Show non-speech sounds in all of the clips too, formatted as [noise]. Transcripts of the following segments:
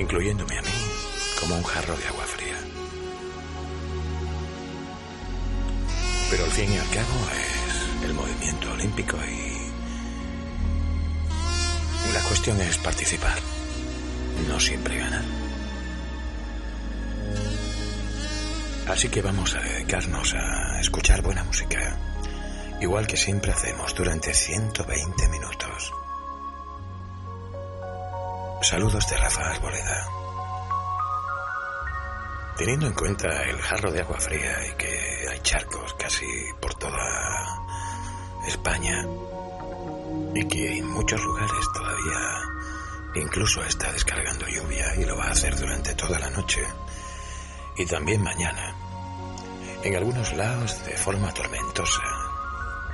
incluyéndome a mí, como un jarro de agua fría. Pero al fin y al cabo es el movimiento olímpico y la cuestión es participar, no siempre ganar. Así que vamos a dedicarnos a escuchar buena música, igual que siempre hacemos durante 120 minutos. Saludos de Rafa Arboleda. Teniendo en cuenta el jarro de agua fría y que hay charcos casi por toda España y que en muchos lugares todavía incluso está descargando lluvia y lo va a hacer durante toda la noche y también mañana, en algunos lados de forma tormentosa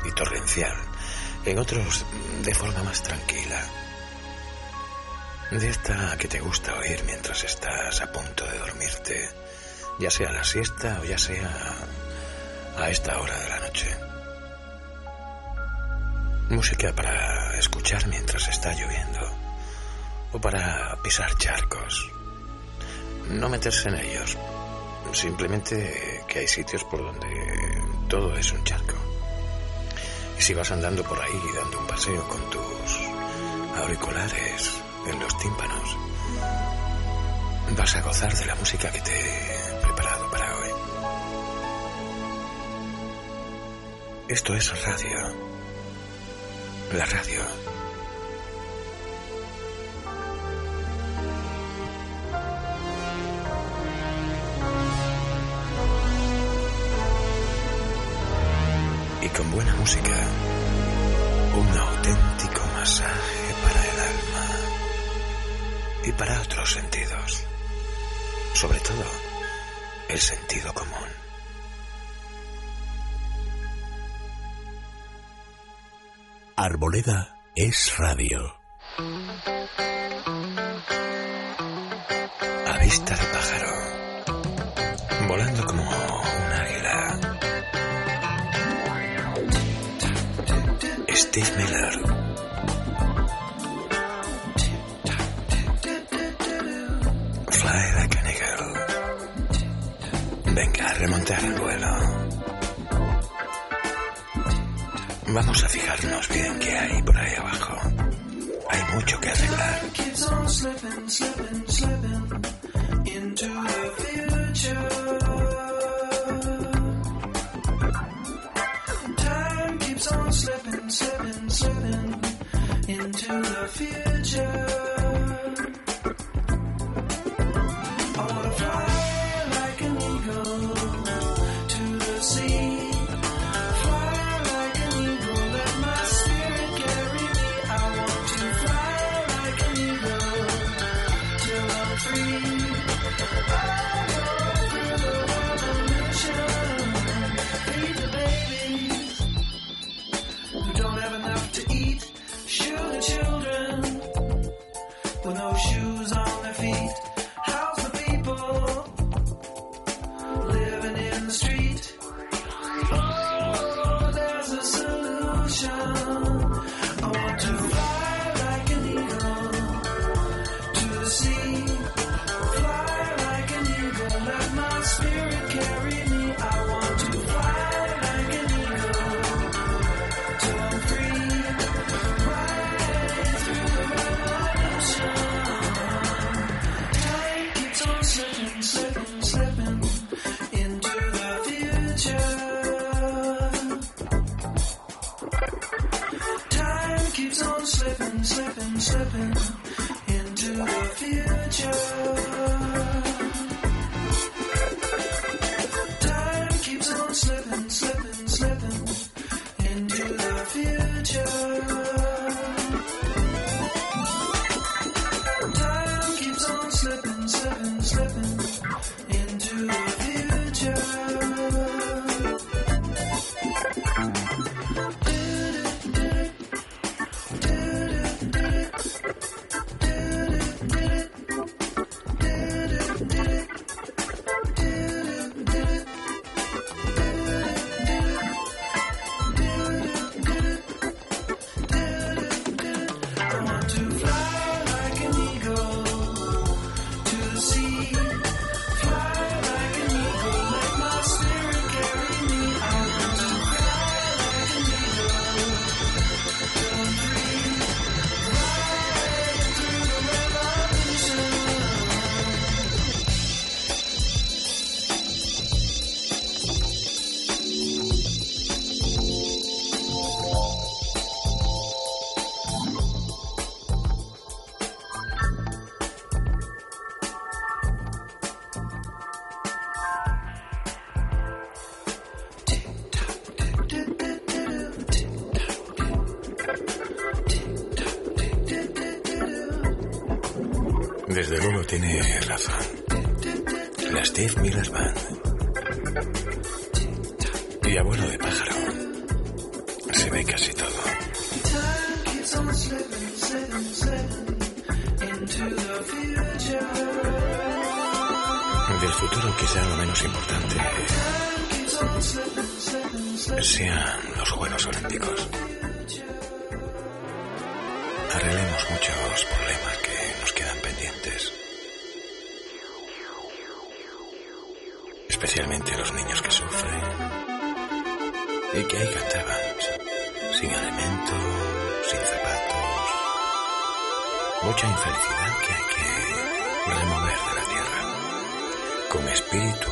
y torrencial, en otros de forma más tranquila. De esta que te gusta oír mientras estás a punto de dormirte ya sea la siesta o ya sea a esta hora de la noche. Música para escuchar mientras está lloviendo o para pisar charcos. No meterse en ellos, simplemente que hay sitios por donde todo es un charco. Y si vas andando por ahí dando un paseo con tus auriculares en los tímpanos, vas a gozar de la música que te he preparado para hoy. Esto es radio. La radio. Y con buena música, un auténtico masaje y para otros sentidos. Sobre todo, el sentido común. Arboleda es radio. A vista de pájaro. Volando como un águila. Steve Miller. Venga a remontar el vuelo. Vamos a fijarnos bien qué hay por ahí abajo. Hay mucho que arreglar. Time keeps on slipping, slipping, slipping into the future. mucha infelicidad que hay que remover de la tierra. Con espíritu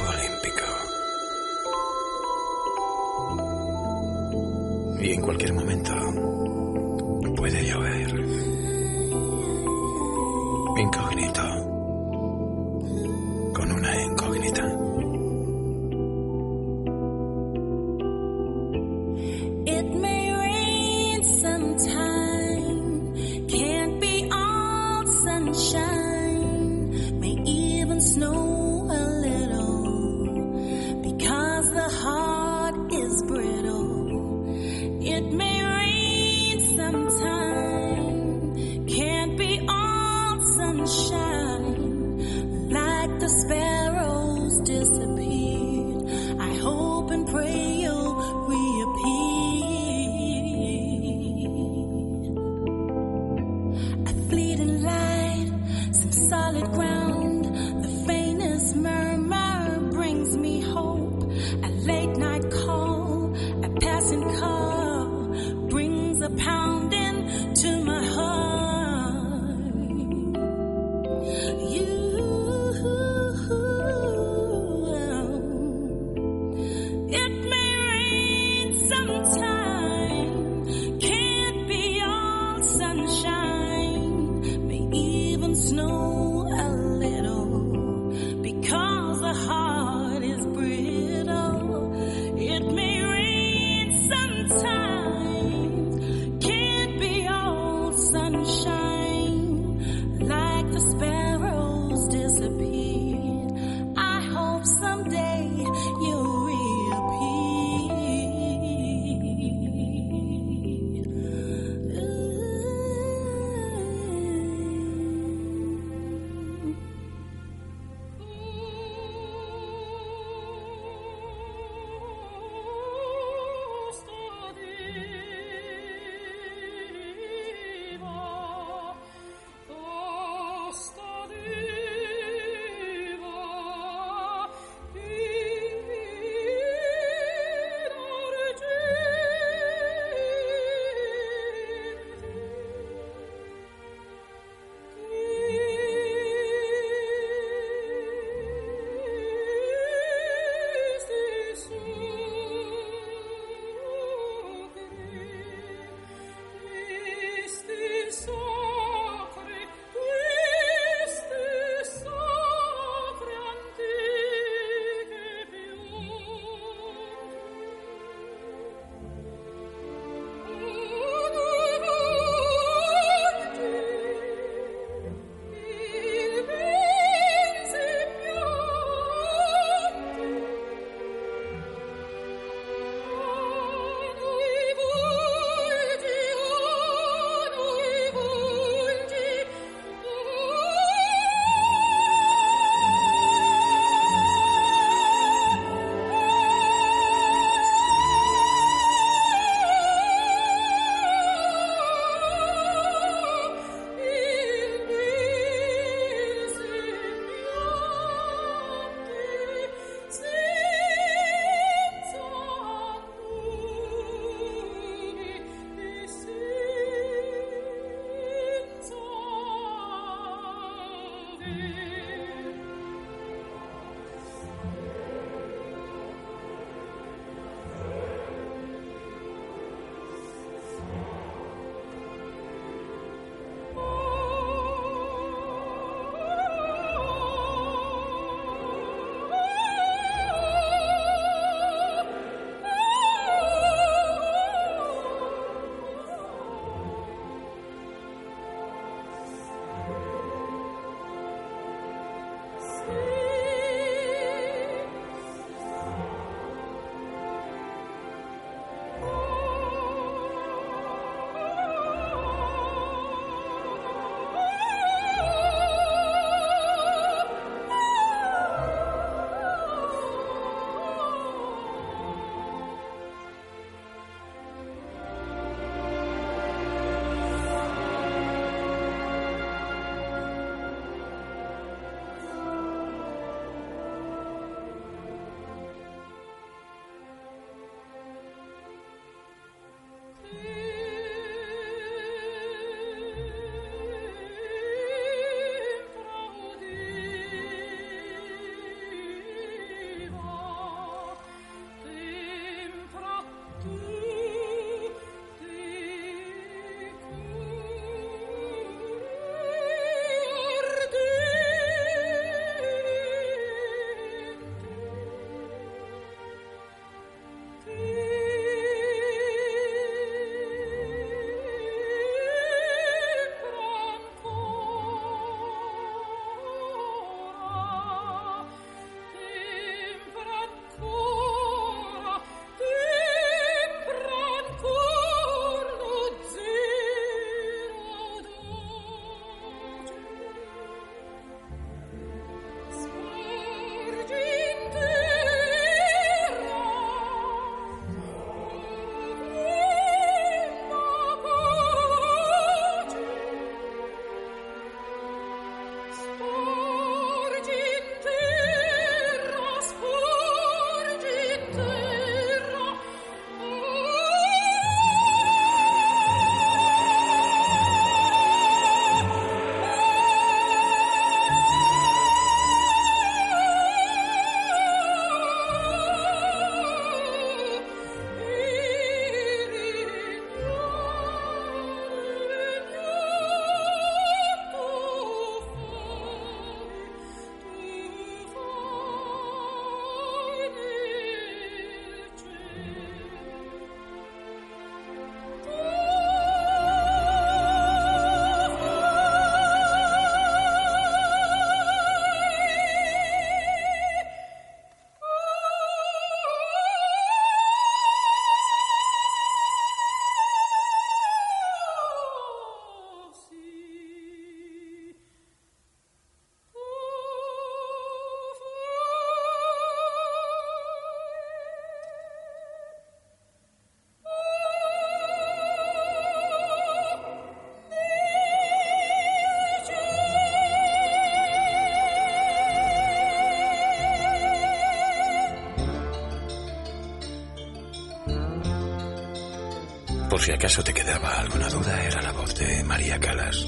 Por si acaso te quedaba alguna duda, era la voz de María Calas.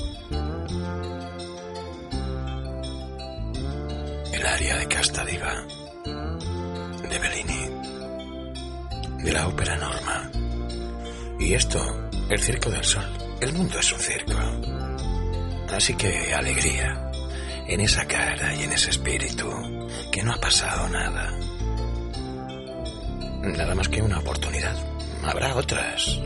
El área de Casta Diva, de Bellini, de la ópera Norma. Y esto, el Circo del Sol. El mundo es un circo. Así que alegría, en esa cara y en ese espíritu, que no ha pasado nada. Nada más que una oportunidad. Habrá otras.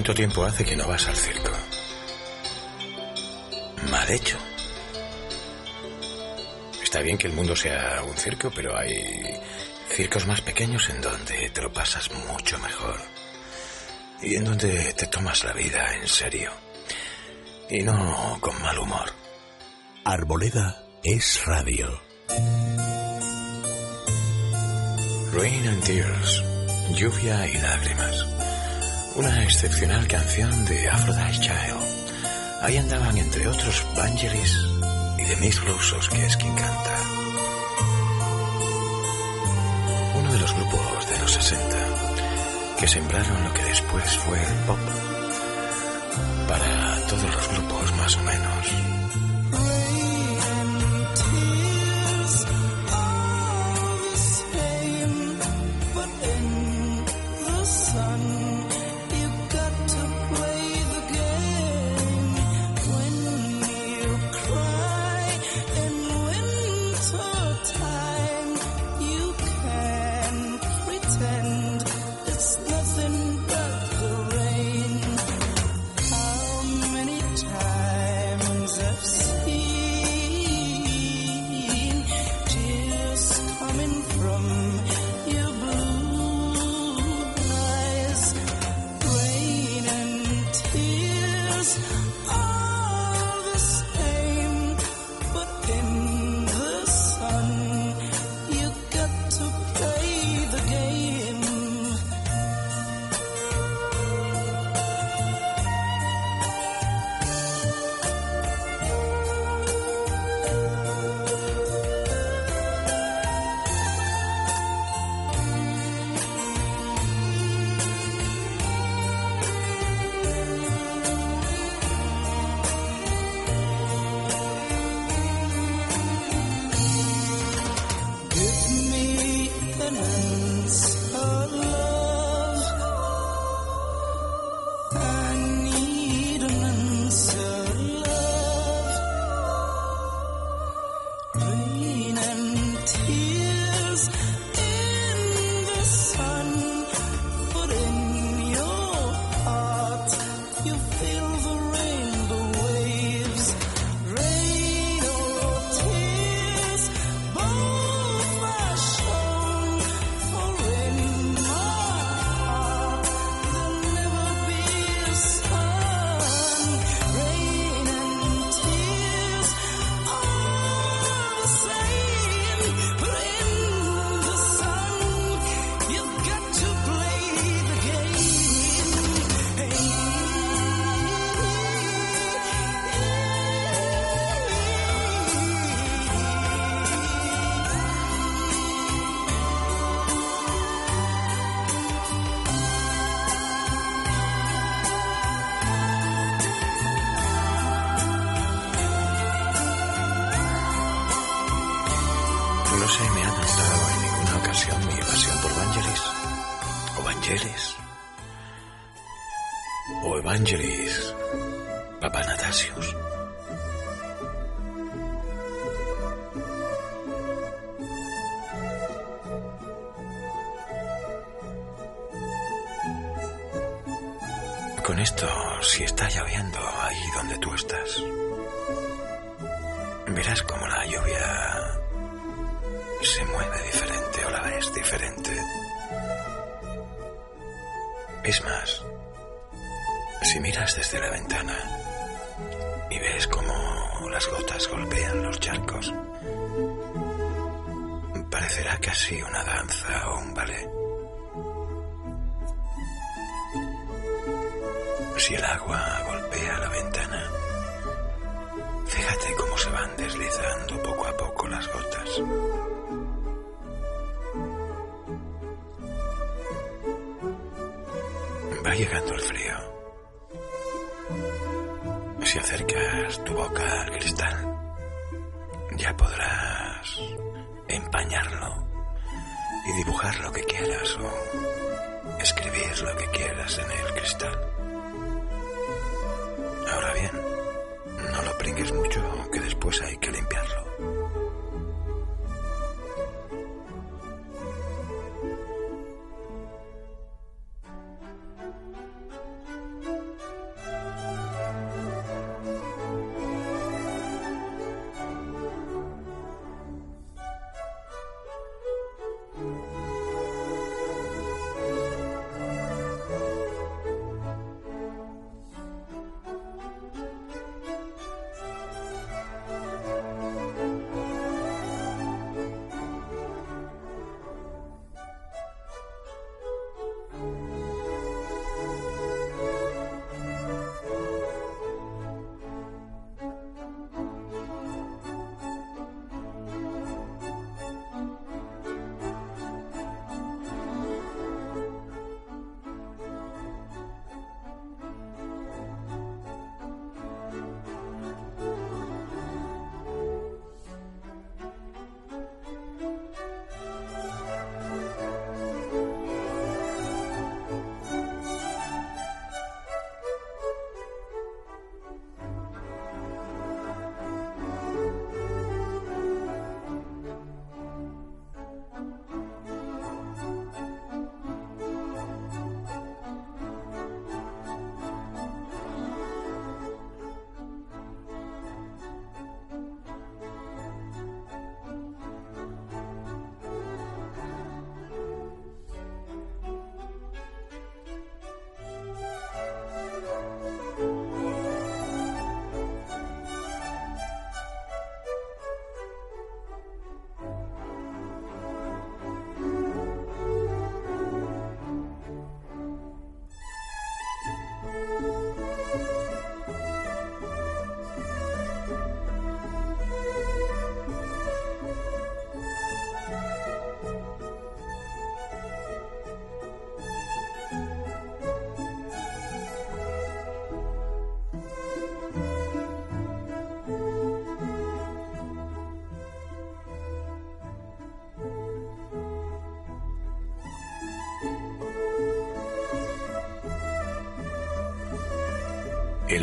¿Cuánto tiempo hace que no vas al circo? Mal hecho. Está bien que el mundo sea un circo, pero hay circos más pequeños en donde te lo pasas mucho mejor. Y en donde te tomas la vida en serio. Y no con mal humor. Arboleda es radio. Rain and Tears. Lluvia y lágrimas una excepcional canción de Aphrodite Child. Ahí andaban entre otros Vangelis y The Miss Rosos, que es quien canta. Uno de los grupos de los 60 que sembraron lo que después fue el pop para todos los grupos más o menos.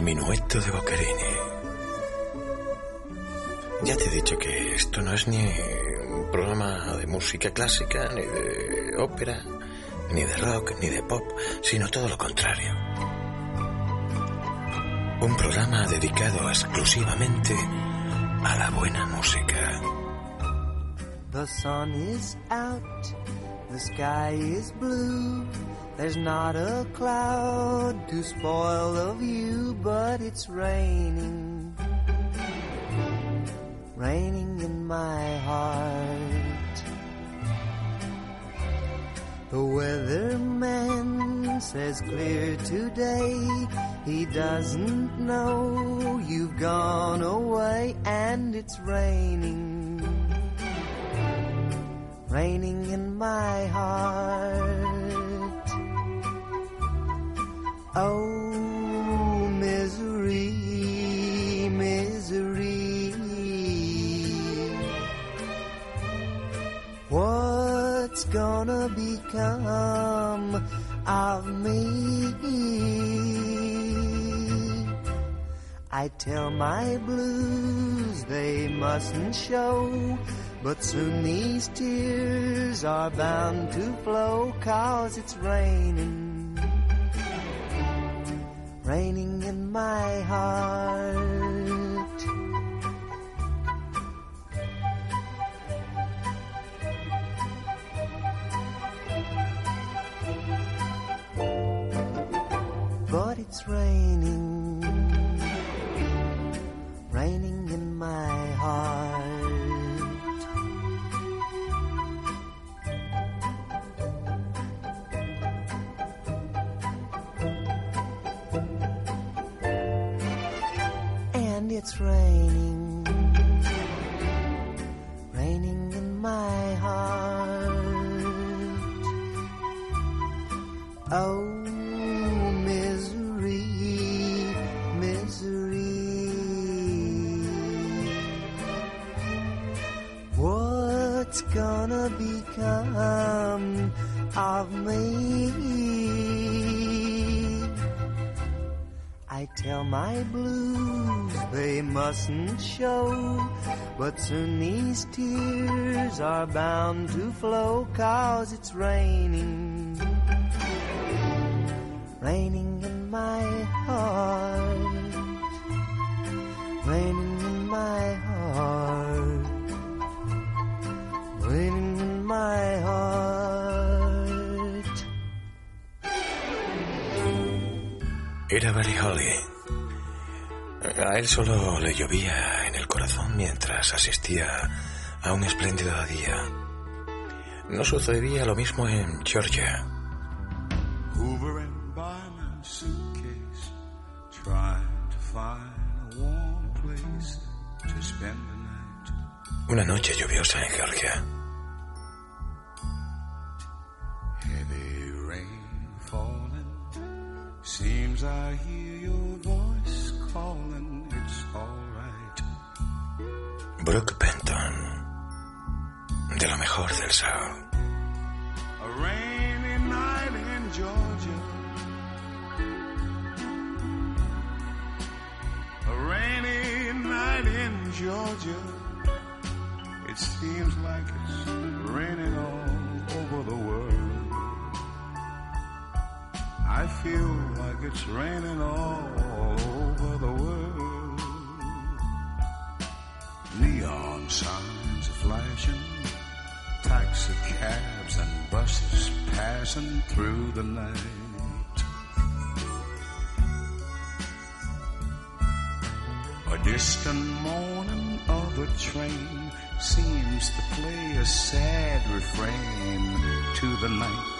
Minueto de Boccherini. Ya te he dicho que esto no es ni un programa de música clásica, ni de ópera, ni de rock, ni de pop, sino todo lo contrario. Un programa dedicado exclusivamente a la buena música. The sun is out, the sky is blue. There's not a cloud to spoil the view, but it's raining. Raining in my heart. The weatherman says clear today. He doesn't know you've gone away and it's raining raining in my heart. Gonna become of me? I tell my blues they mustn't show, but soon these tears are bound to flow, cause it's raining, raining in my heart. A un espléndido día. No sucedía lo mismo en Georgia. Hoovering by my suitcase, trying to find a warm place to spend the night. Una noche lluviosa en Georgia. Heavy rain falling. Seems I hear your voice calling. It's alright. Brooke Benton. De lo mejor del soul. A rainy night in Georgia. A rainy night in Georgia. It seems like it's raining all over the world. I feel like it's raining all over the world. Neon signs are flashing, taxi cabs and buses passing through the night. A distant moaning of a train seems to play a sad refrain to the night.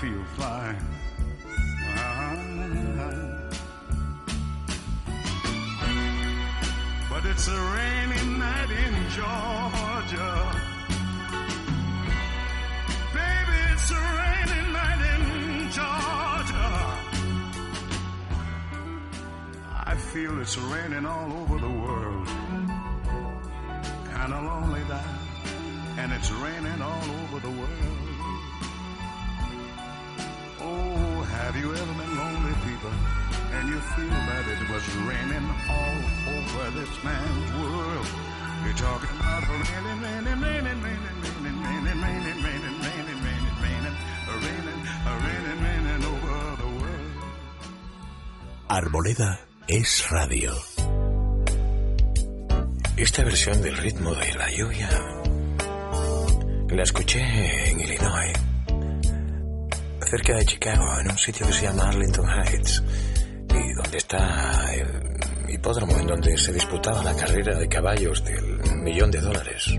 Feel fine. But it's a rainy night in Georgia. Baby, it's a rainy night in Georgia. I feel it's raining all over talking about the. Arboleda es radio. Esta versión del ritmo de la lluvia la escuché en Illinois, cerca de Chicago, en un sitio que se llama Arlington Heights, y donde está el hipódromo en donde se disputaba la carrera de caballos del millón de dólares.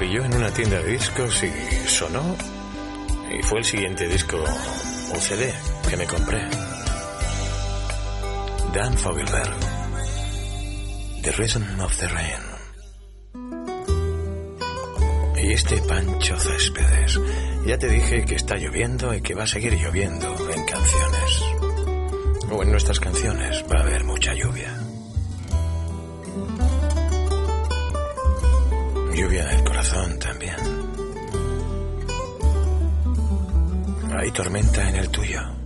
pilló en una tienda de discos y sonó. Y fue el siguiente disco o CD que me compré. Dan Fogelberg. The Reason of the Rain. Y este Pancho Céspedes. Ya te dije que está lloviendo y que va a seguir lloviendo en canciones. O en nuestras canciones va a haber mucha lluvia. Lluvia también. Hay tormenta en el tuyo.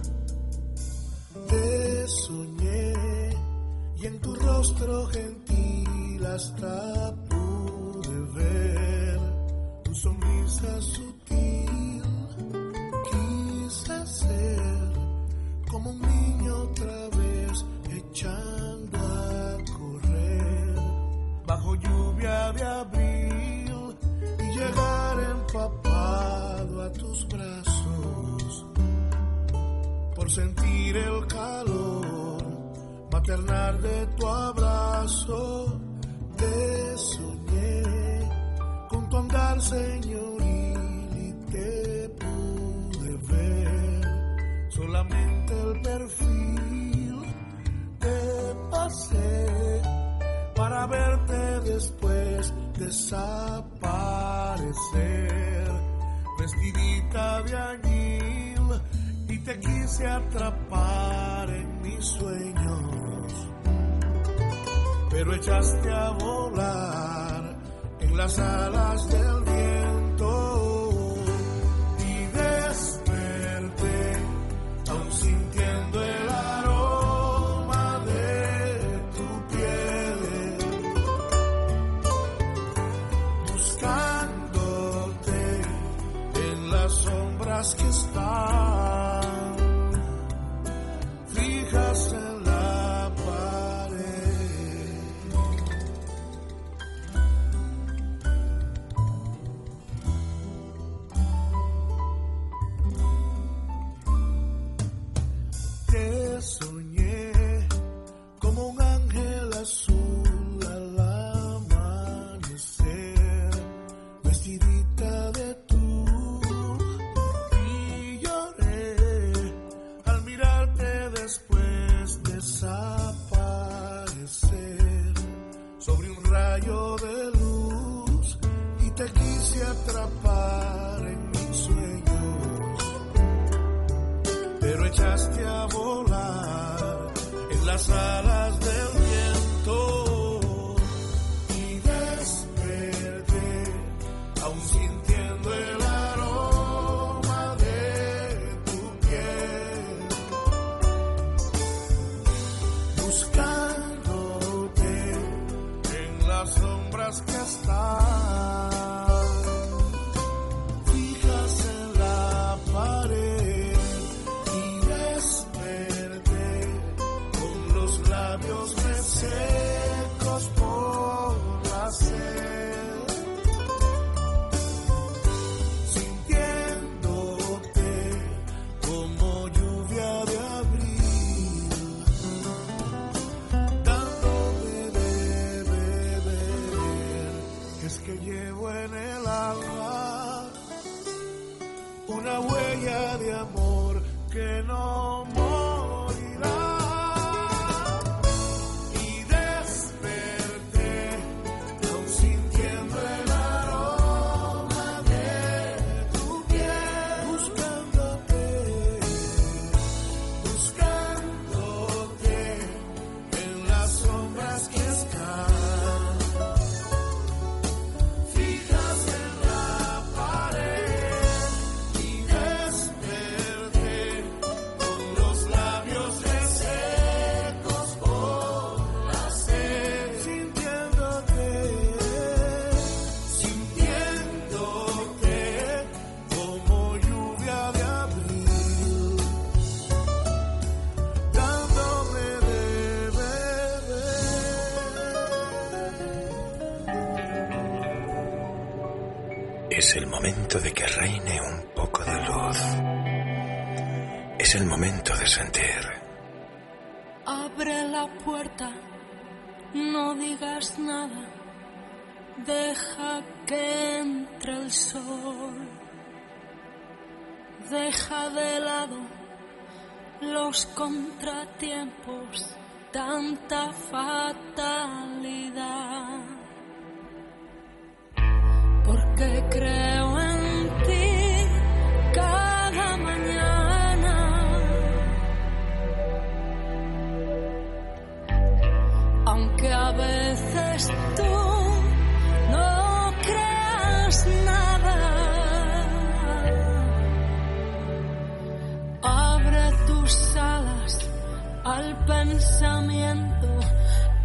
los contratiempos, tanta fatalidad. Porque creo en ti cada mañana, aunque a veces tú. al pensamiento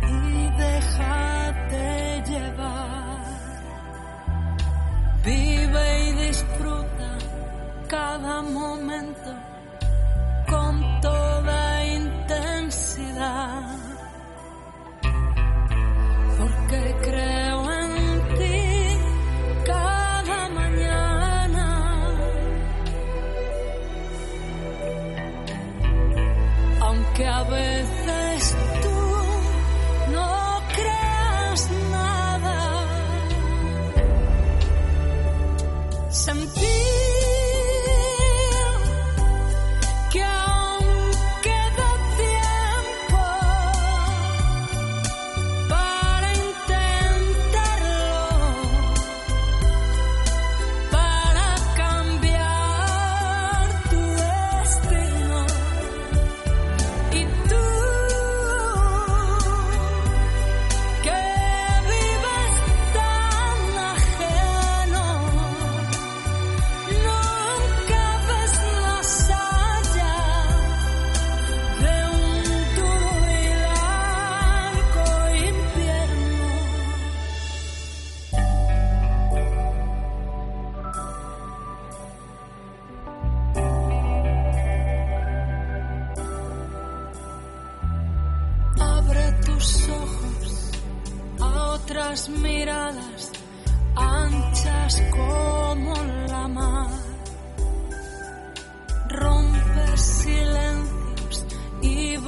y déjate llevar. Vive y disfruta cada momento.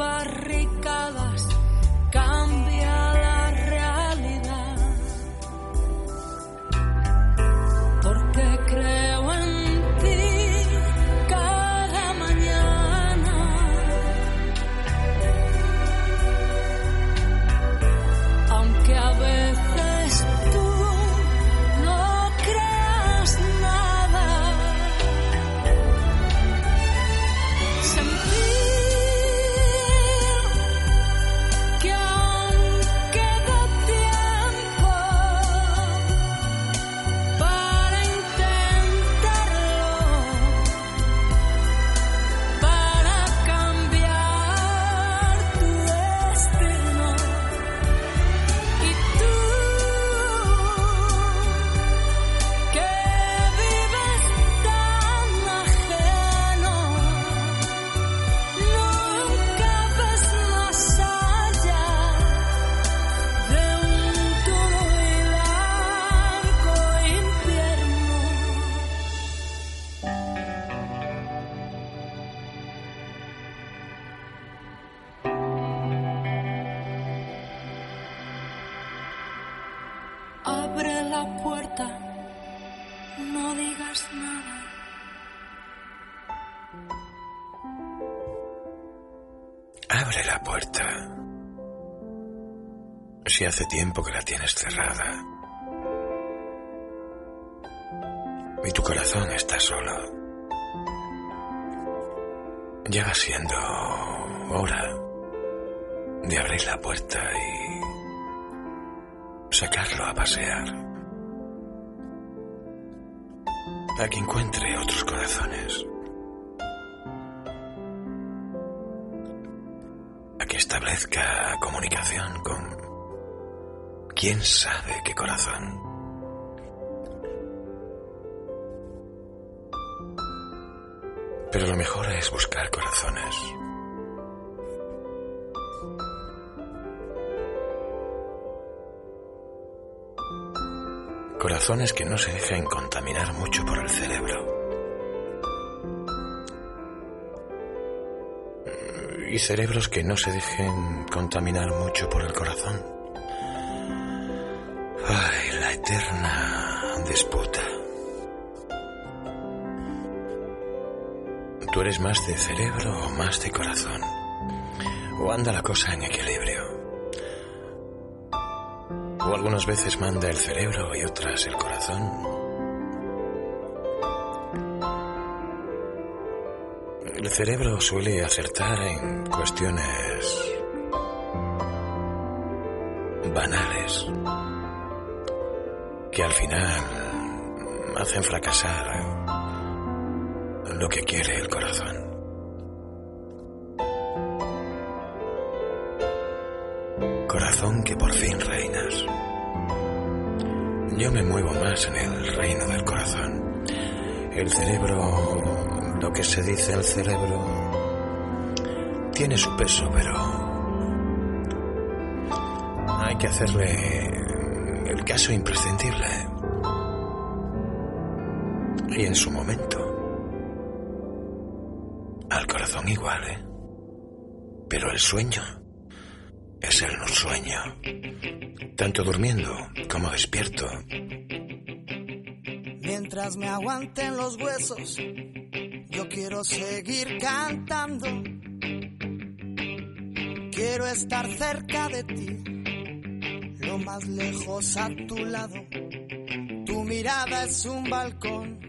barricades hace tiempo que la ¿Quién sabe qué corazón? Pero lo mejor es buscar corazones. Corazones que no se dejen contaminar mucho por el cerebro. Y cerebros que no se dejen contaminar mucho por el corazón eterna disputa. ¿Tú eres más de cerebro o más de corazón? ¿O anda la cosa en equilibrio? ¿O algunas veces manda el cerebro y otras el corazón? El cerebro suele acertar en cuestiones banales que al final hacen fracasar lo que quiere el corazón. Corazón que por fin reinas. Yo me muevo más en el reino del corazón. El cerebro, lo que se dice el cerebro, tiene su peso, pero hay que hacerle caso imprescindible. Y en su momento, al corazón igual, ¿eh? Pero el sueño es el sueño, tanto durmiendo como despierto. Mientras me aguanten los huesos, yo quiero seguir cantando. Quiero estar cerca de ti, más lejos a tu lado. Tu mirada es un balcón,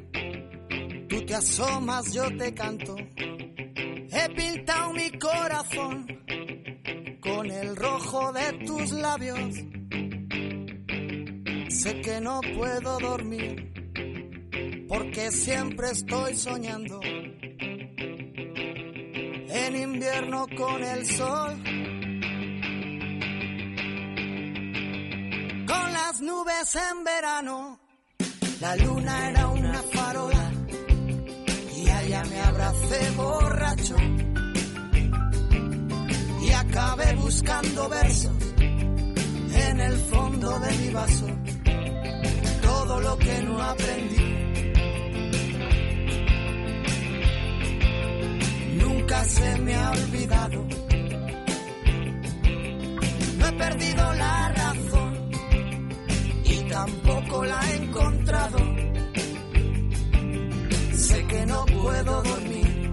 tú te asomas, yo te canto. He pintado mi corazón con el rojo de tus labios. Sé que no puedo dormir porque siempre estoy soñando. En invierno con el sol, nubes en verano. La luna era una farola y allá me abracé borracho y acabé buscando versos en el fondo de mi vaso. Todo lo que no aprendí nunca se me ha olvidado. No he perdido la razón tampoco la he encontrado. Sé que no puedo dormir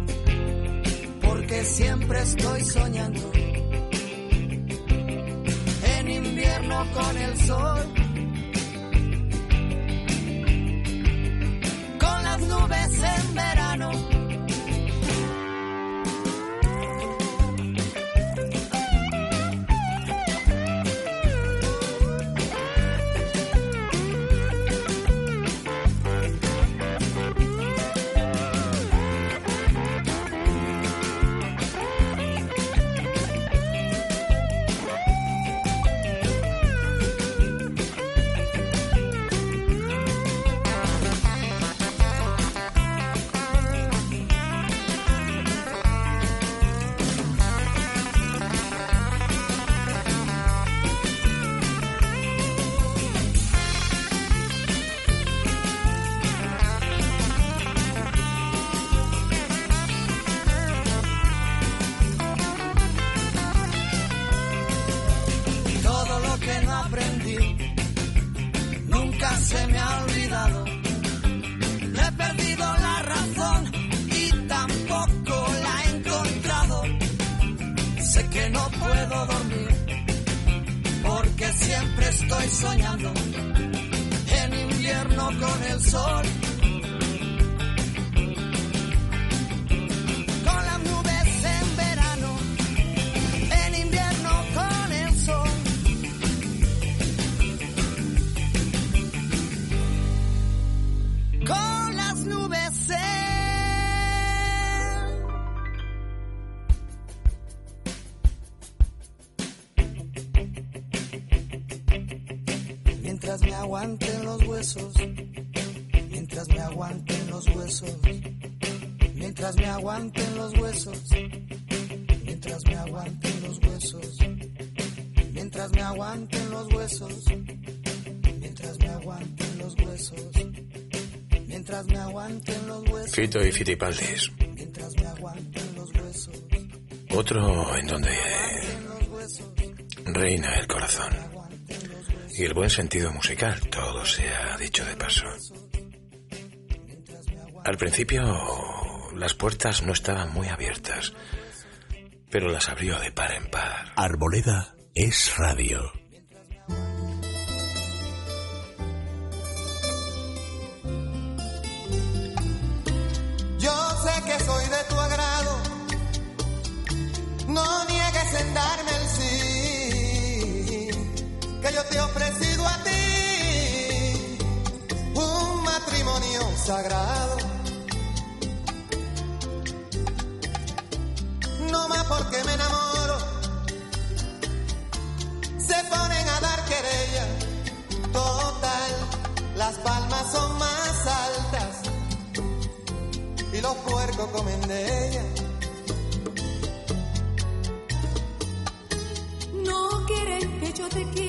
porque siempre estoy soñando. En invierno con el sol, con las nubes en verano. Fito y Fitipaldis. Otro en donde reina el corazón. y el buen sentido musical, todo se ha dicho de paso. Al principio las puertas no estaban muy abiertas, pero las abrió de par en par. Arboleda es radio. Darme el sí, que yo te he ofrecido a ti un matrimonio sagrado. No más porque me enamoro, se ponen a dar querella, total, las palmas son más altas y los puercos comen de ella. Quieren que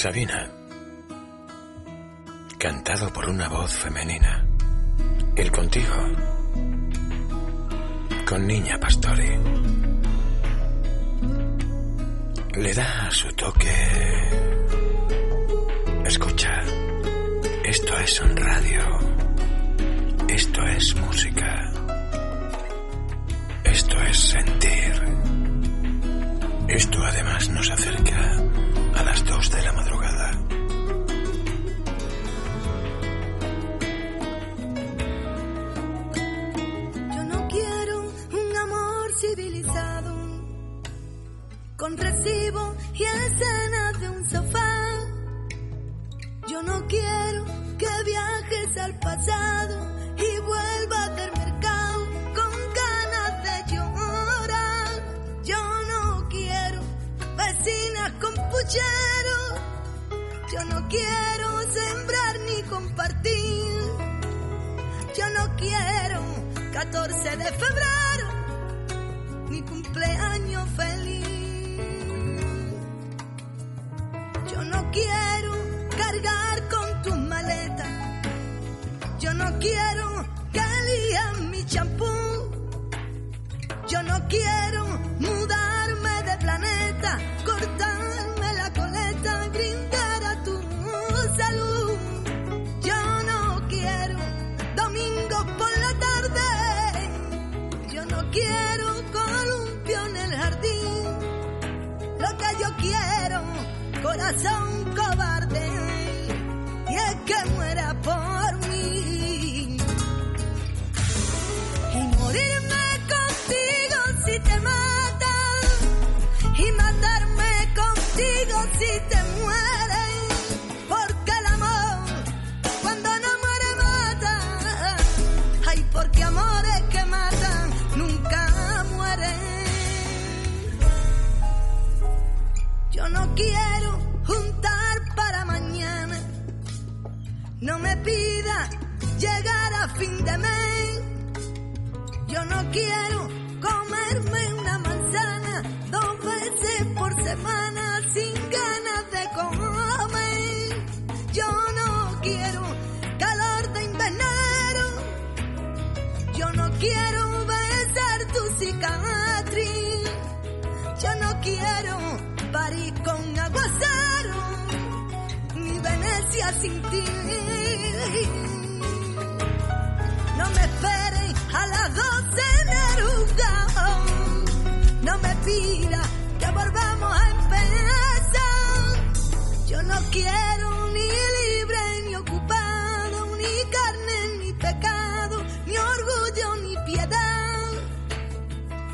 Sabina, cantado por una voz femenina. El contigo, con Niña Pastori. Le da su toque. Escucha, esto es un radio. Esto es música.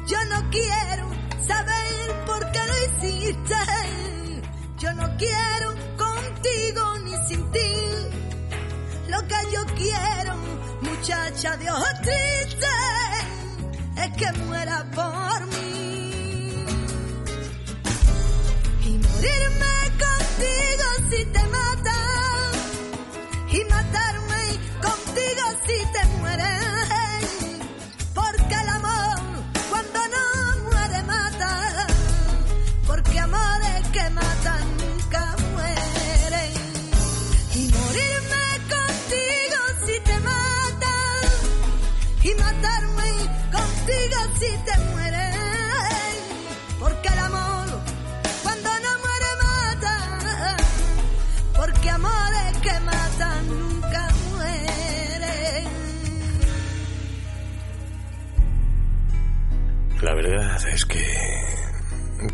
Yo no quiero saber por qué lo hiciste. Yo no quiero contigo ni sin ti. Lo que yo quiero, muchacha de ojos tristes, es que muera por mí. Y morirme.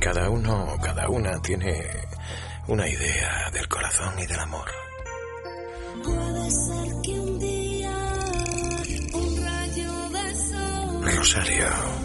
Cada uno o cada una tiene una idea del corazón y del amor. Puede ser que un día un rayo de. Rosario.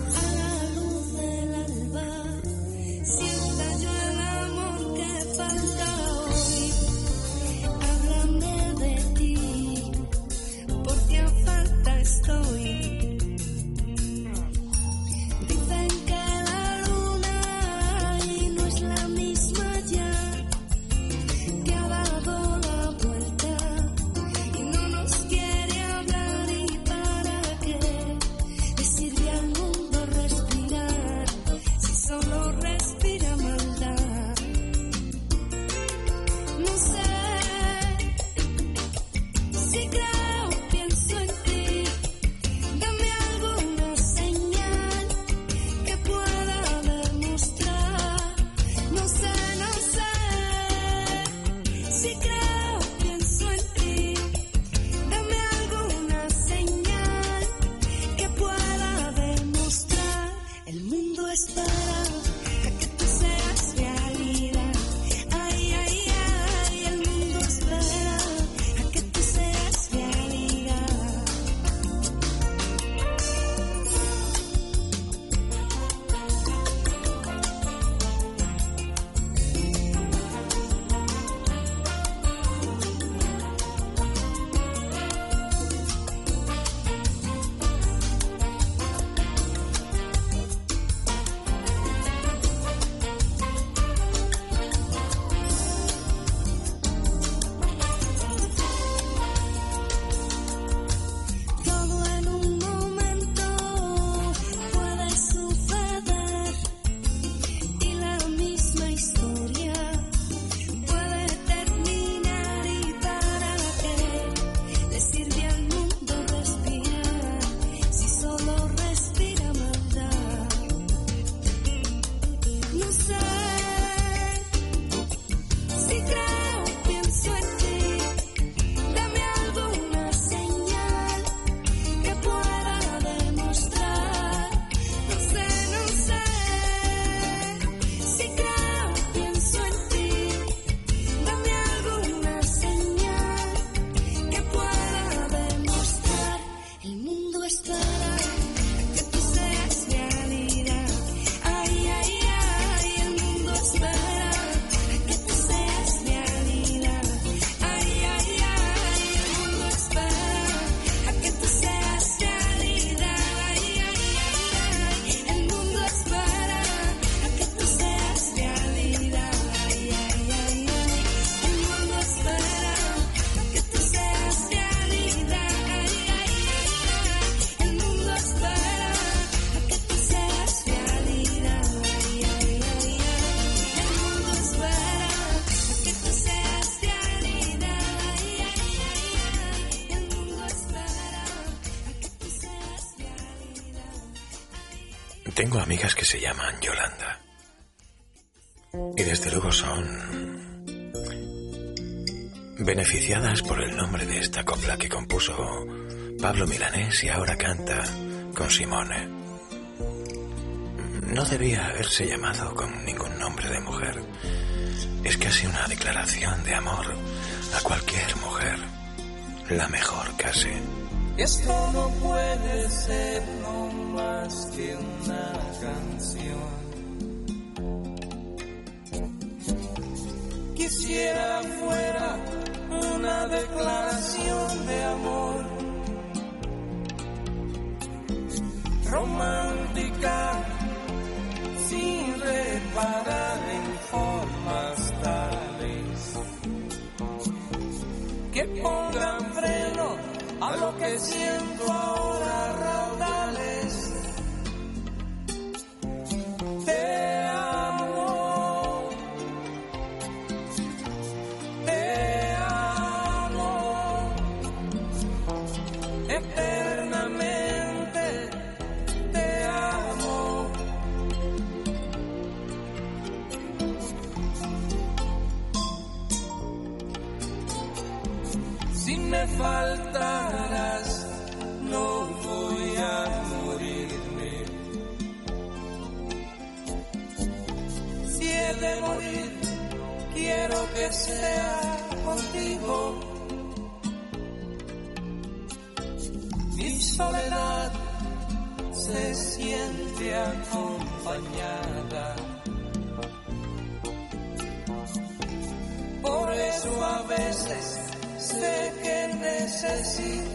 Amigas que se llaman Yolanda. Y desde luego son beneficiadas por el nombre de esta copla que compuso Pablo Milanés y ahora canta con Simone. No debía haberse llamado con ningún nombre de mujer. Es casi una declaración de amor a cualquier mujer. La mejor casi. Esto no puede ser más que una canción. Quisiera fuera una declaración de amor. Romántica sin reparar en formas tales. Que pongan freno a lo que siento ahora sé que necesito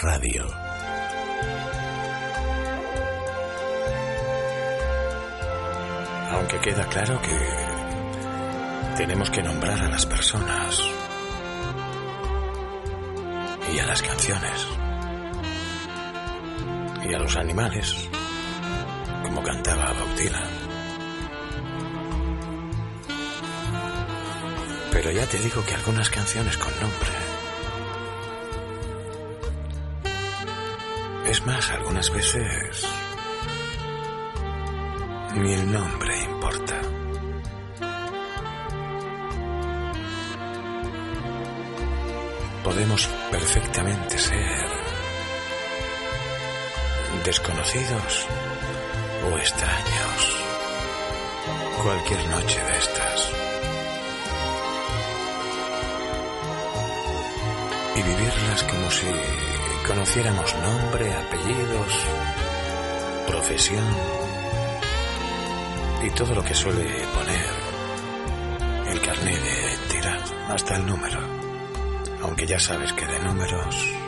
radio. Aunque queda claro que tenemos que nombrar a las personas y a las canciones y a los animales, como cantaba Dylan. Pero ya te digo que algunas canciones con nombre. Más, algunas veces ni el nombre importa. Podemos perfectamente ser desconocidos o extraños. Cualquier noche de estas. Y vivirlas como si conociéramos nombre, apellidos, profesión y todo lo que suele poner el carnet de identidad, hasta el número. Aunque ya sabes que de números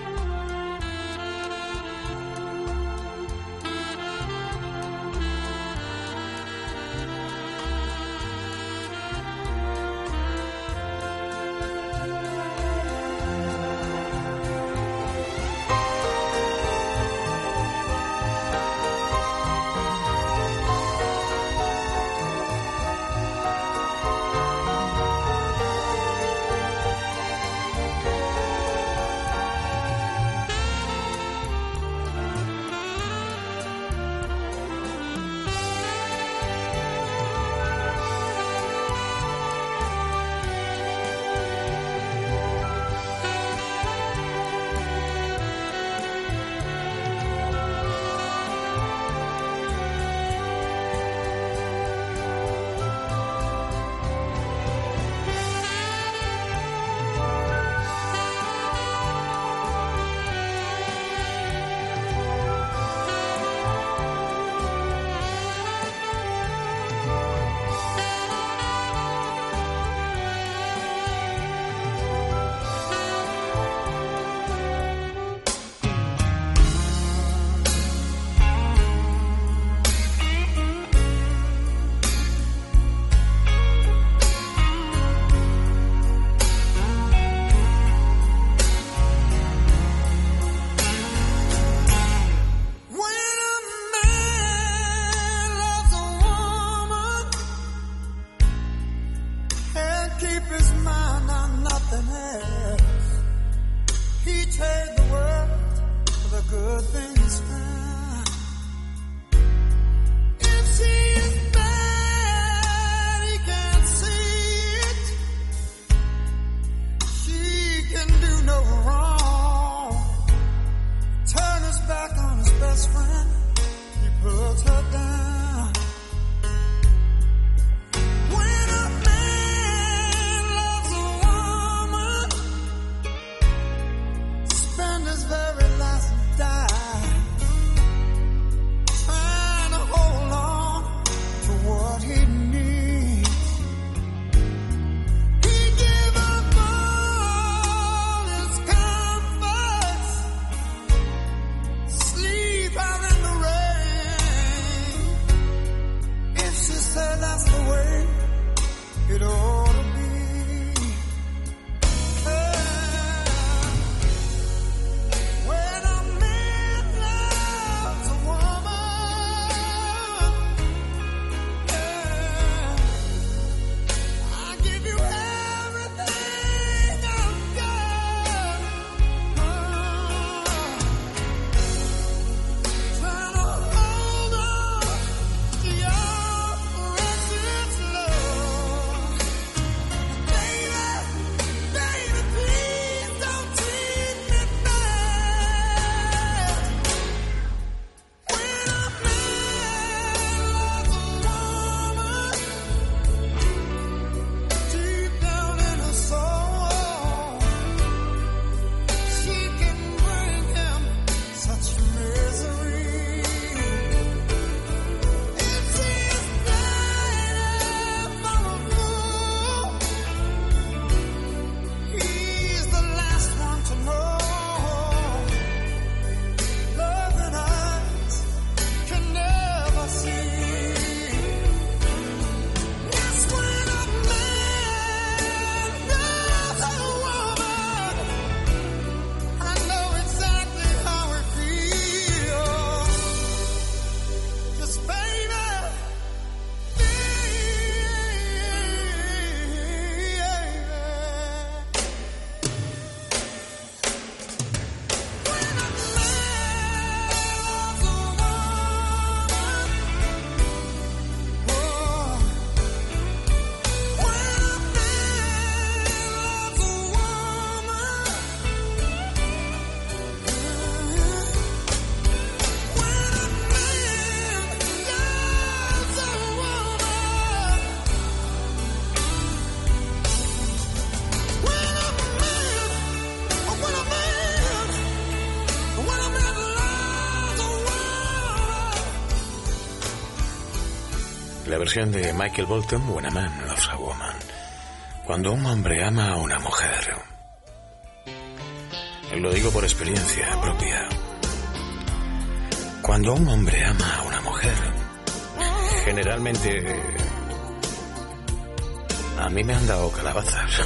versión de Michael Bolton, When a Man Loves a Woman. Cuando un hombre ama a una mujer. Lo digo por experiencia propia. Cuando un hombre ama a una mujer, generalmente a mí me han dado calabazas.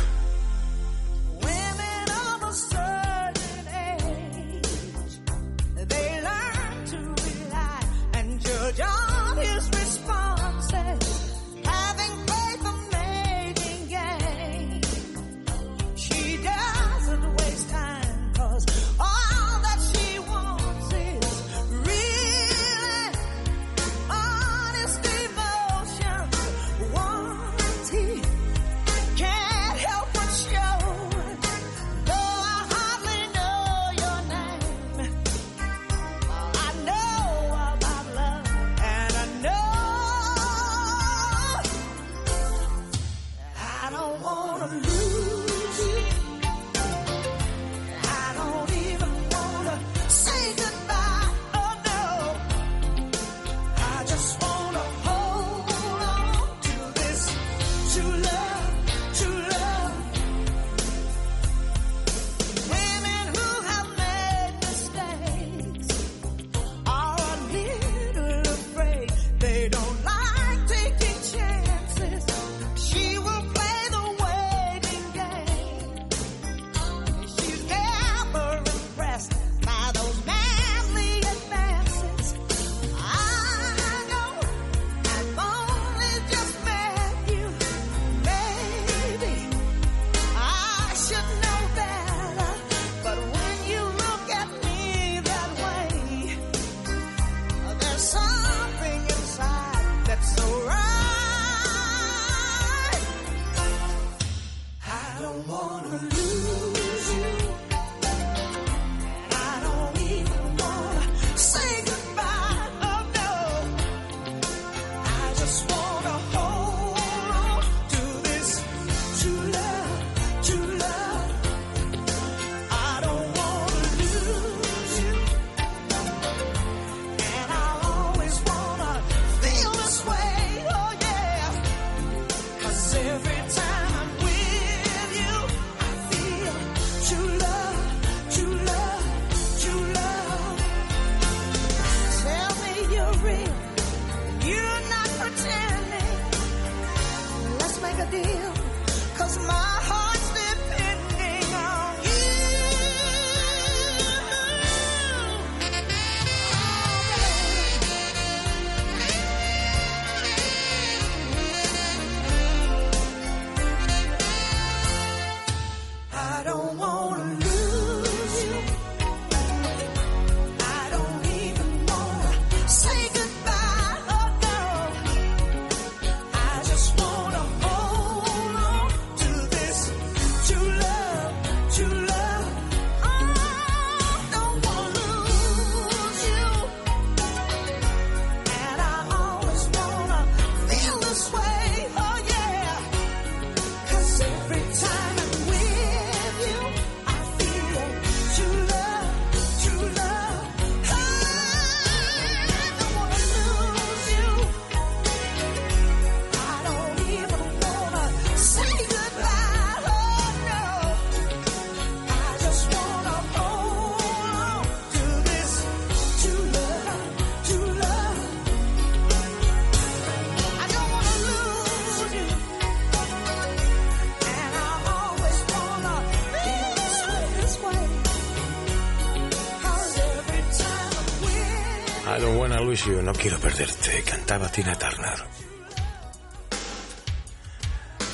No quiero perderte, cantaba Tina Turner.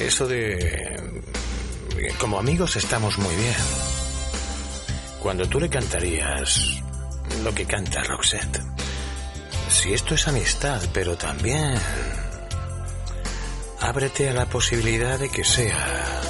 Eso de... Eh, como amigos estamos muy bien. Cuando tú le cantarías lo que canta Roxette. Si esto es amistad, pero también... Ábrete a la posibilidad de que sea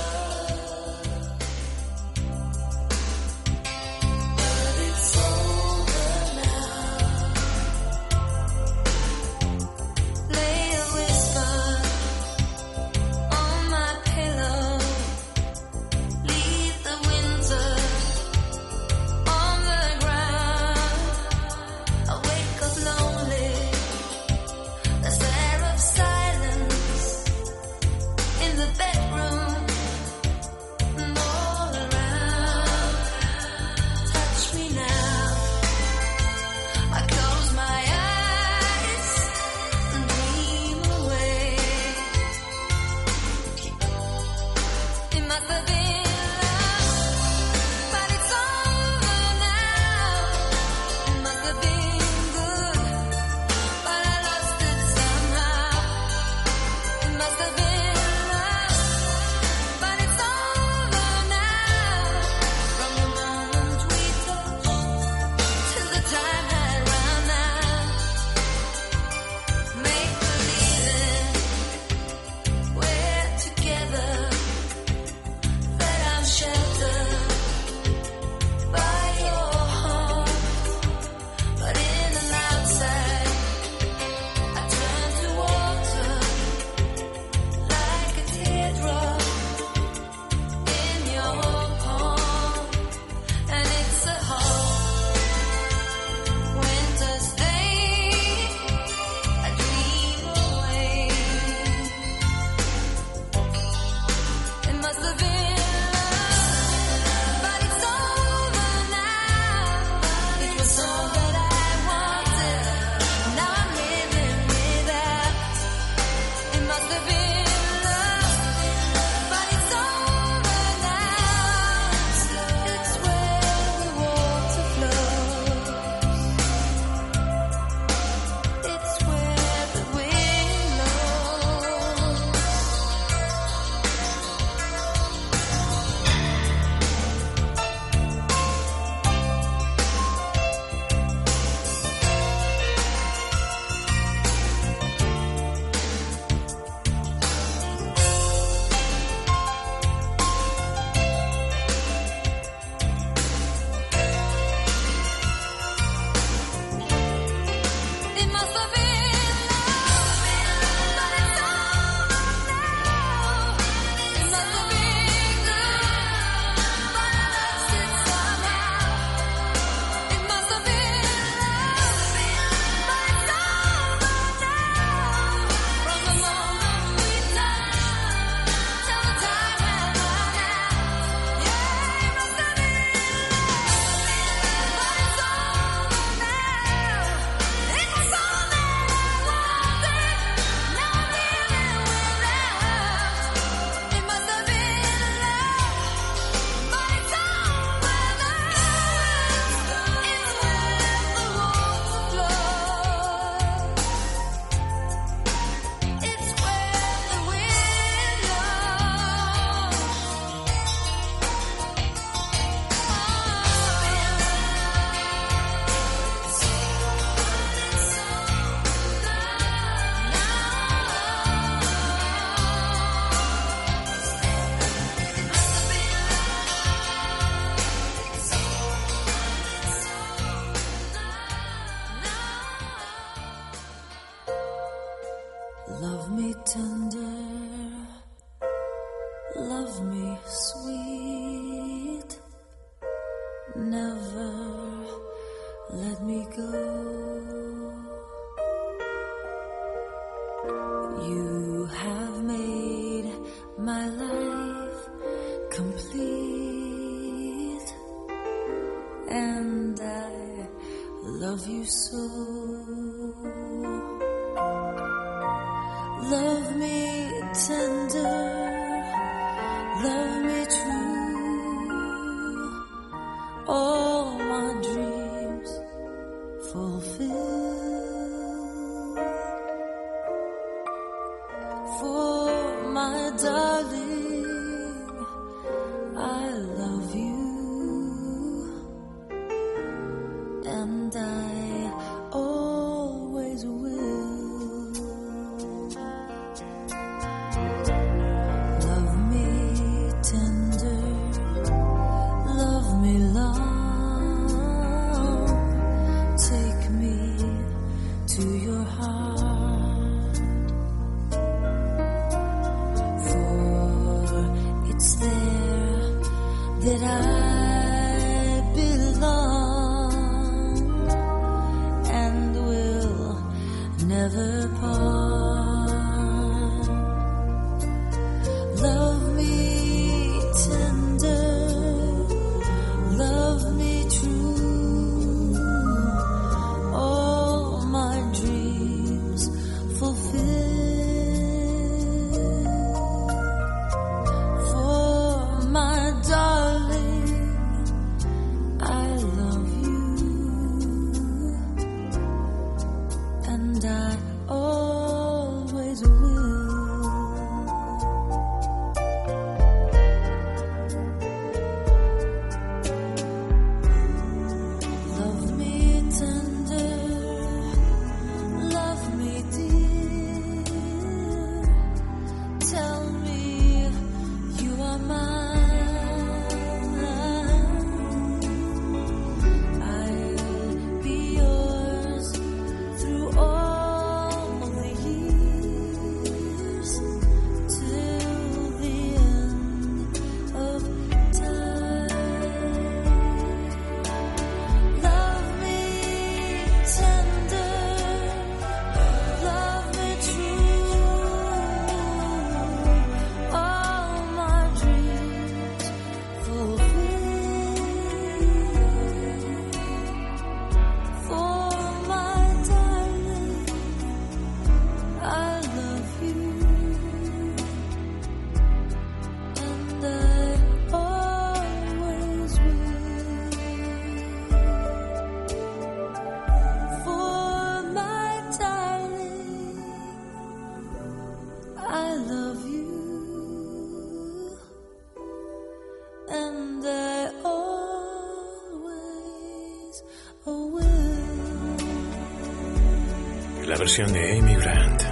versión de Amy Grant.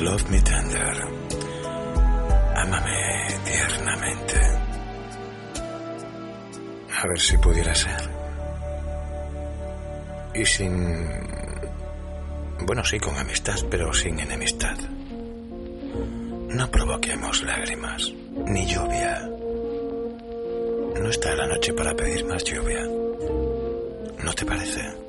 Love me tender. Ámame tiernamente. A ver si pudiera ser. Y sin... Bueno, sí, con amistad, pero sin enemistad. No provoquemos lágrimas, ni lluvia. No está la noche para pedir más lluvia. ¿No te parece?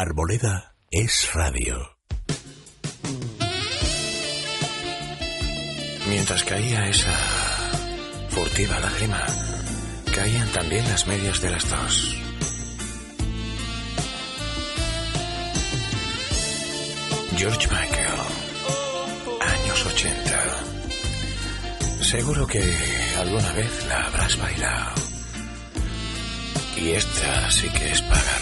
Arboleda es radio. Mientras caía esa furtiva lágrima, caían también las medias de las dos. George Michael, años 80. Seguro que alguna vez la habrás bailado. Y esta sí que es para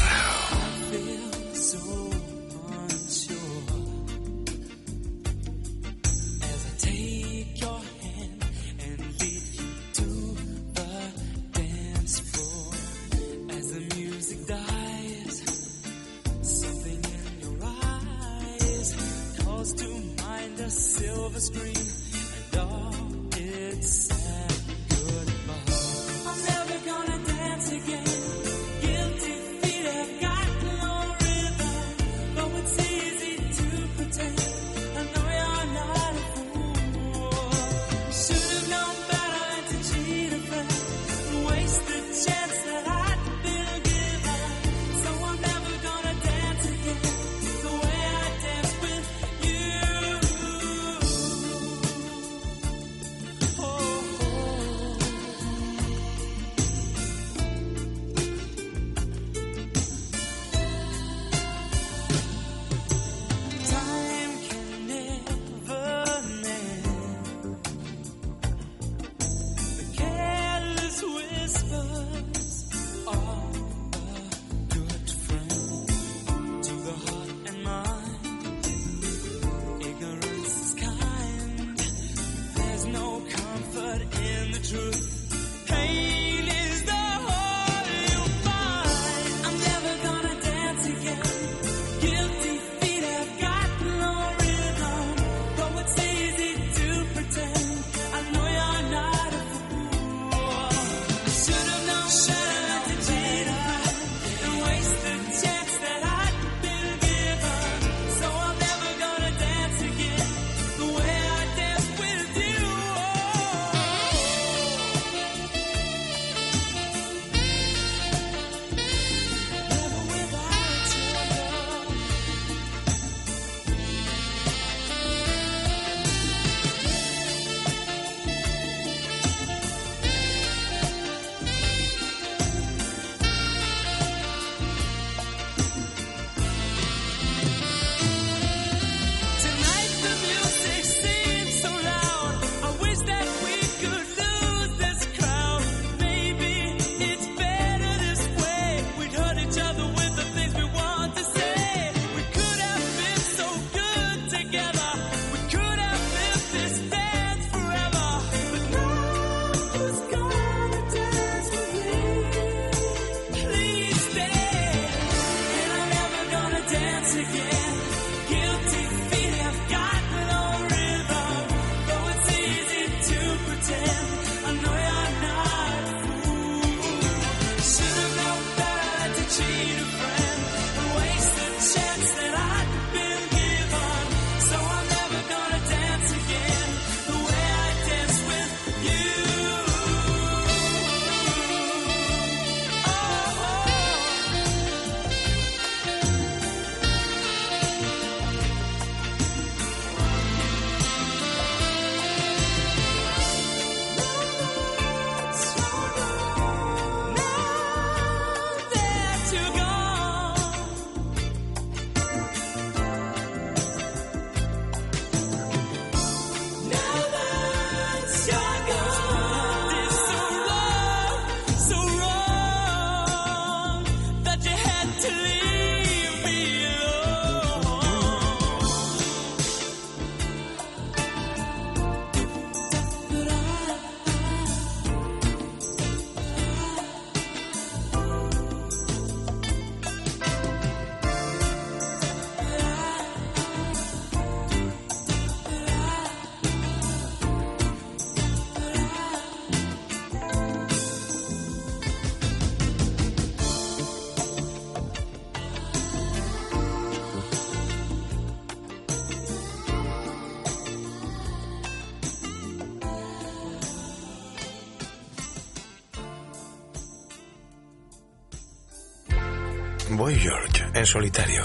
George, en solitario.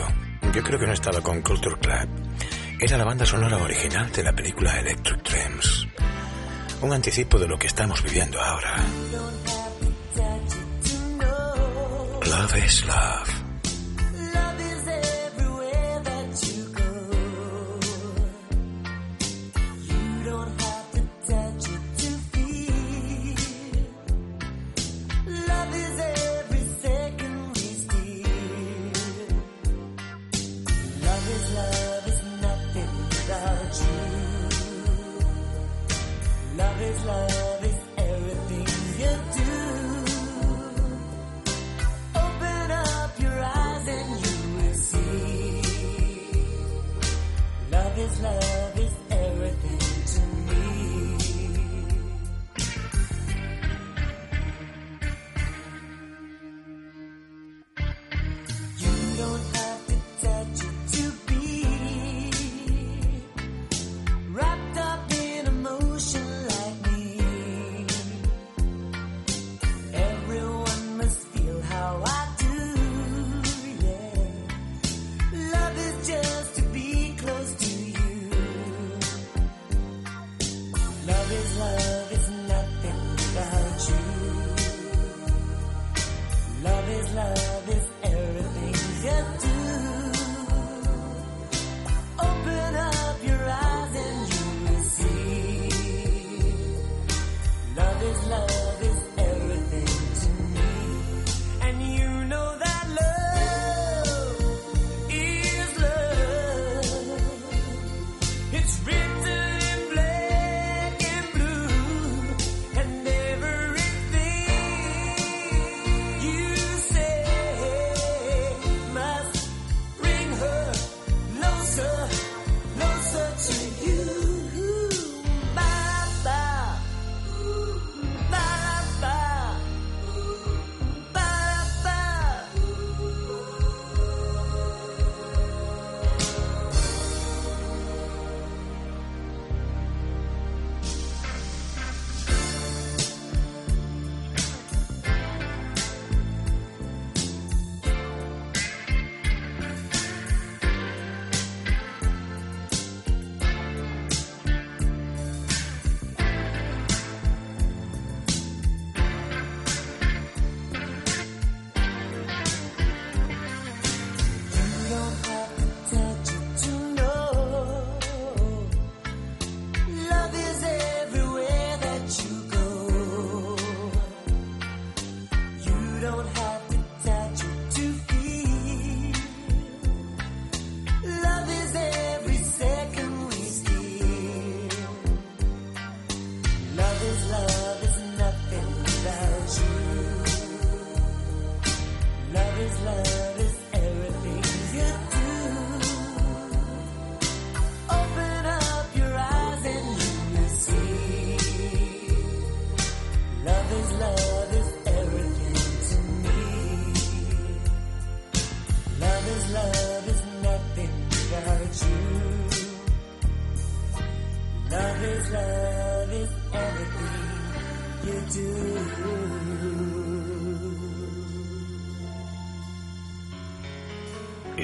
Yo creo que no estaba con Culture Club. Era la banda sonora original de la película Electric Dreams. Un anticipo de lo que estamos viviendo ahora. Love is. Love Love is love is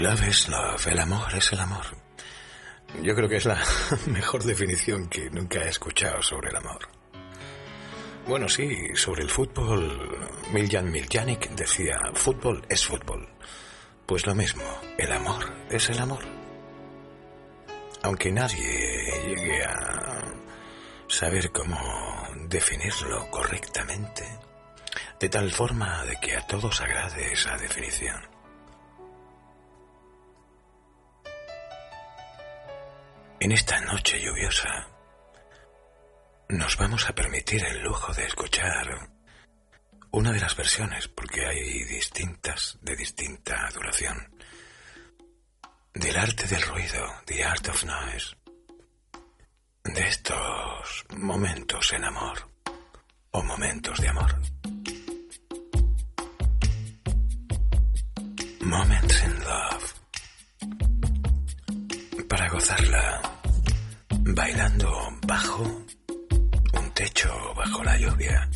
Love is love. El amor es el amor. Yo creo que es la [laughs] mejor definición que nunca he escuchado sobre el amor. Bueno, sí, sobre el fútbol, Miljan Miljanic decía, fútbol es fútbol. Pues lo mismo, el amor es el amor. Aunque nadie llegue a saber cómo definirlo correctamente, de tal forma de que a todos agrade esa definición. En esta noche lluviosa nos vamos a permitir el lujo de escuchar una de las versiones, porque hay distintas de distinta duración, del arte del ruido, The Art of Noise, de estos momentos en amor o momentos de amor. Moments in Love gozarla, bailando bajo un techo, bajo la lluvia,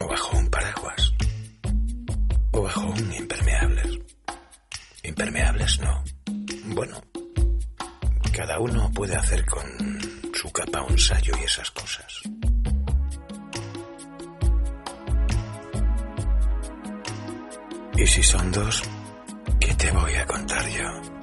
o bajo un paraguas, o bajo un impermeable. Impermeables no. Bueno, cada uno puede hacer con su capa un sayo y esas cosas. Y si son dos, ¿qué te voy a contar yo?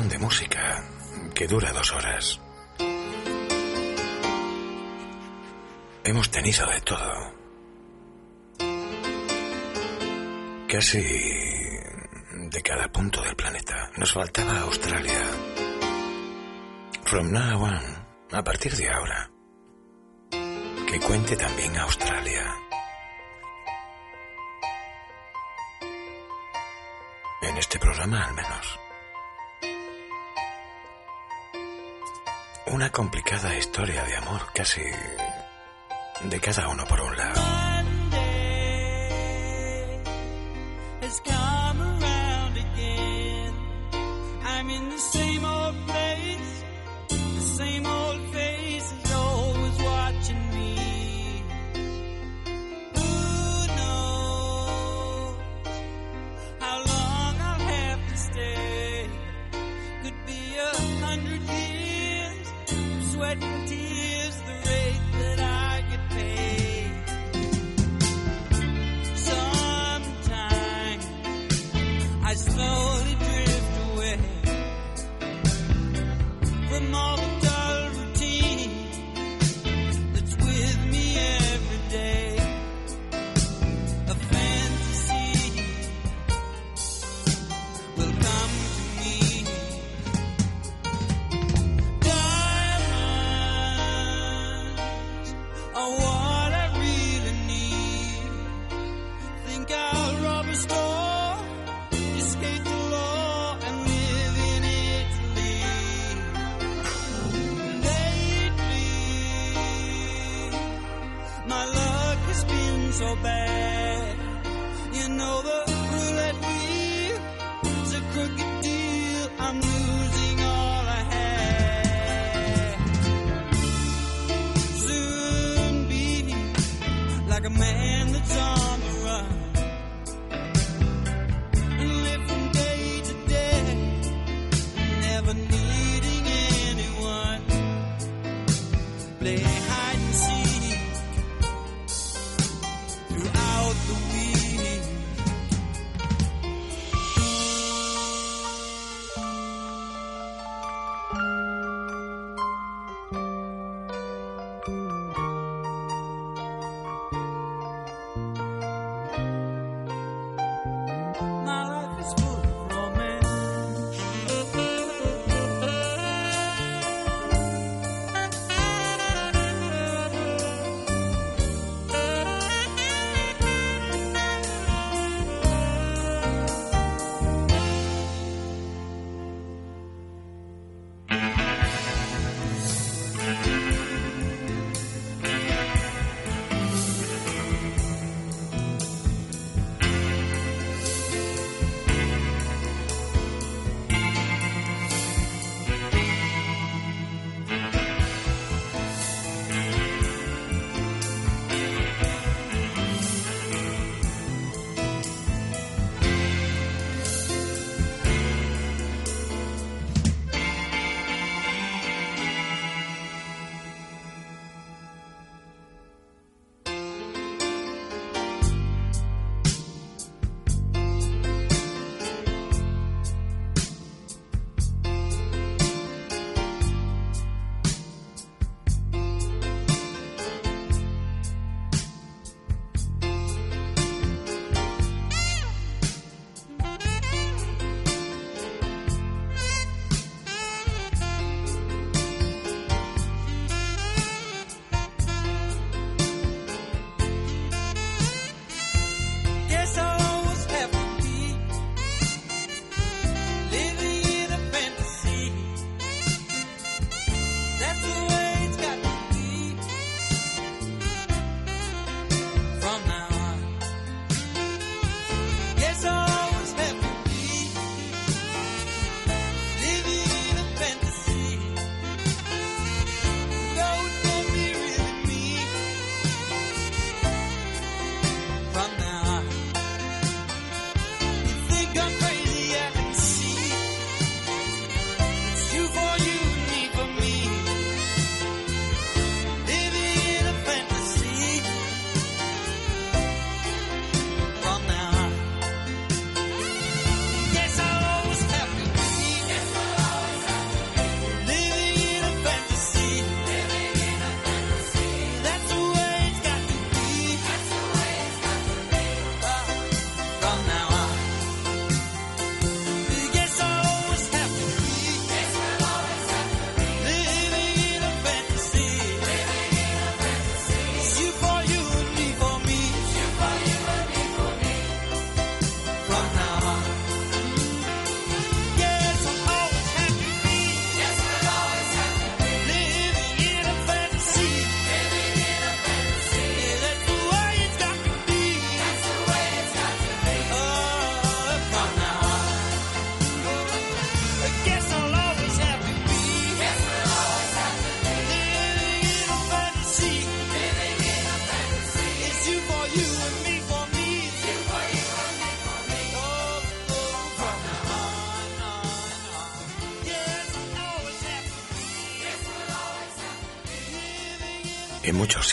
de música que dura dos horas. Hemos tenido de todo. Casi de cada punto del planeta. Nos faltaba Australia. From now on, a partir de ahora, que cuente también. cada historia de amor, casi de cada uno por un lado.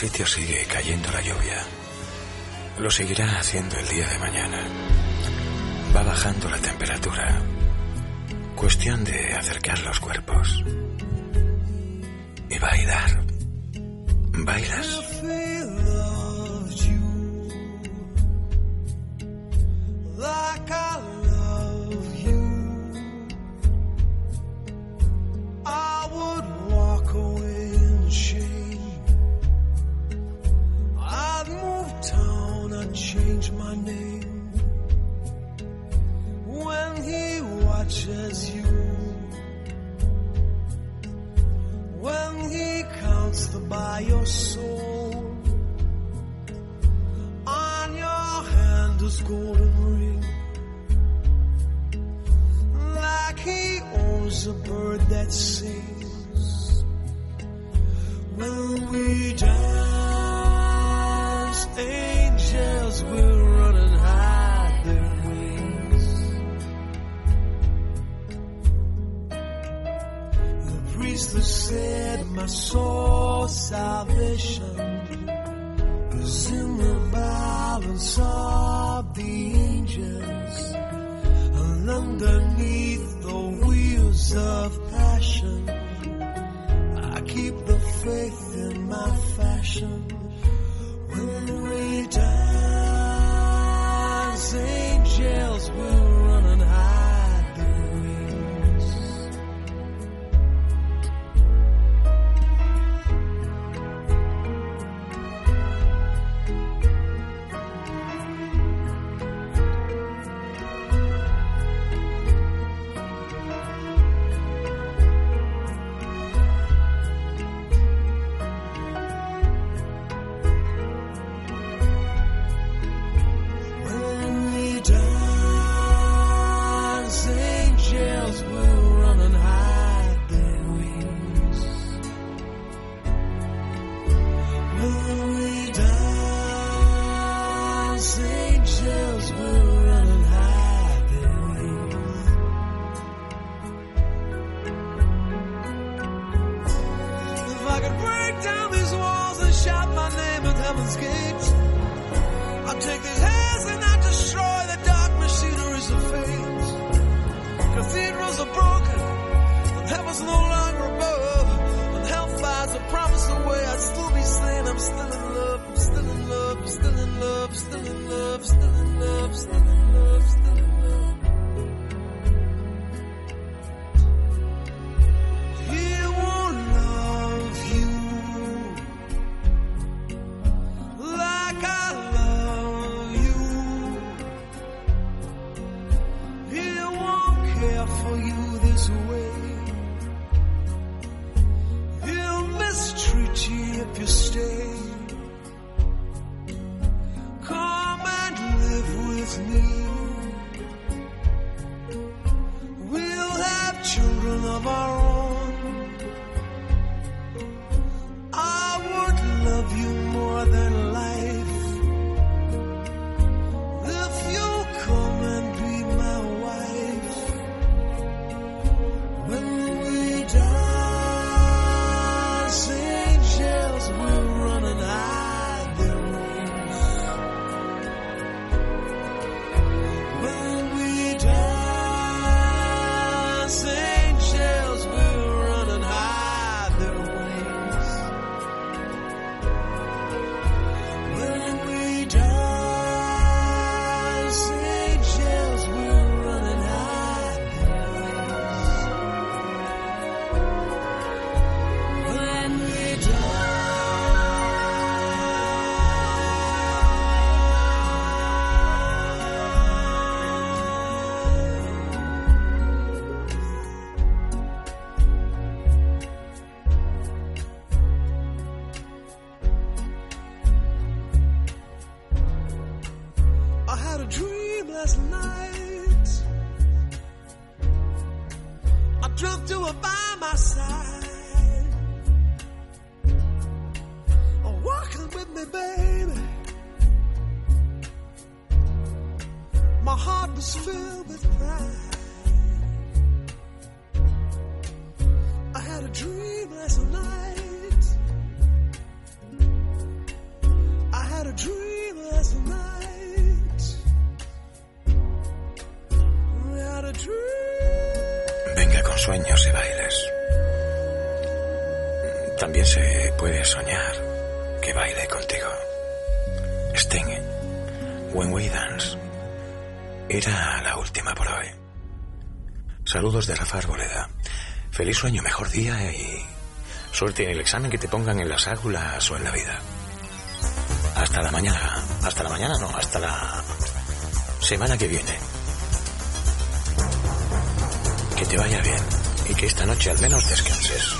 sitios sigue cayendo la lluvia. Lo seguirá haciendo el día de mañana. Va bajando la temperatura. Cuestión de acercar los cuerpos. Y bailar. ¿Bailas? Sueño, mejor día y suerte en el examen que te pongan en las águlas o en la vida. Hasta la mañana. Hasta la mañana, no, hasta la semana que viene. Que te vaya bien y que esta noche al menos descanses.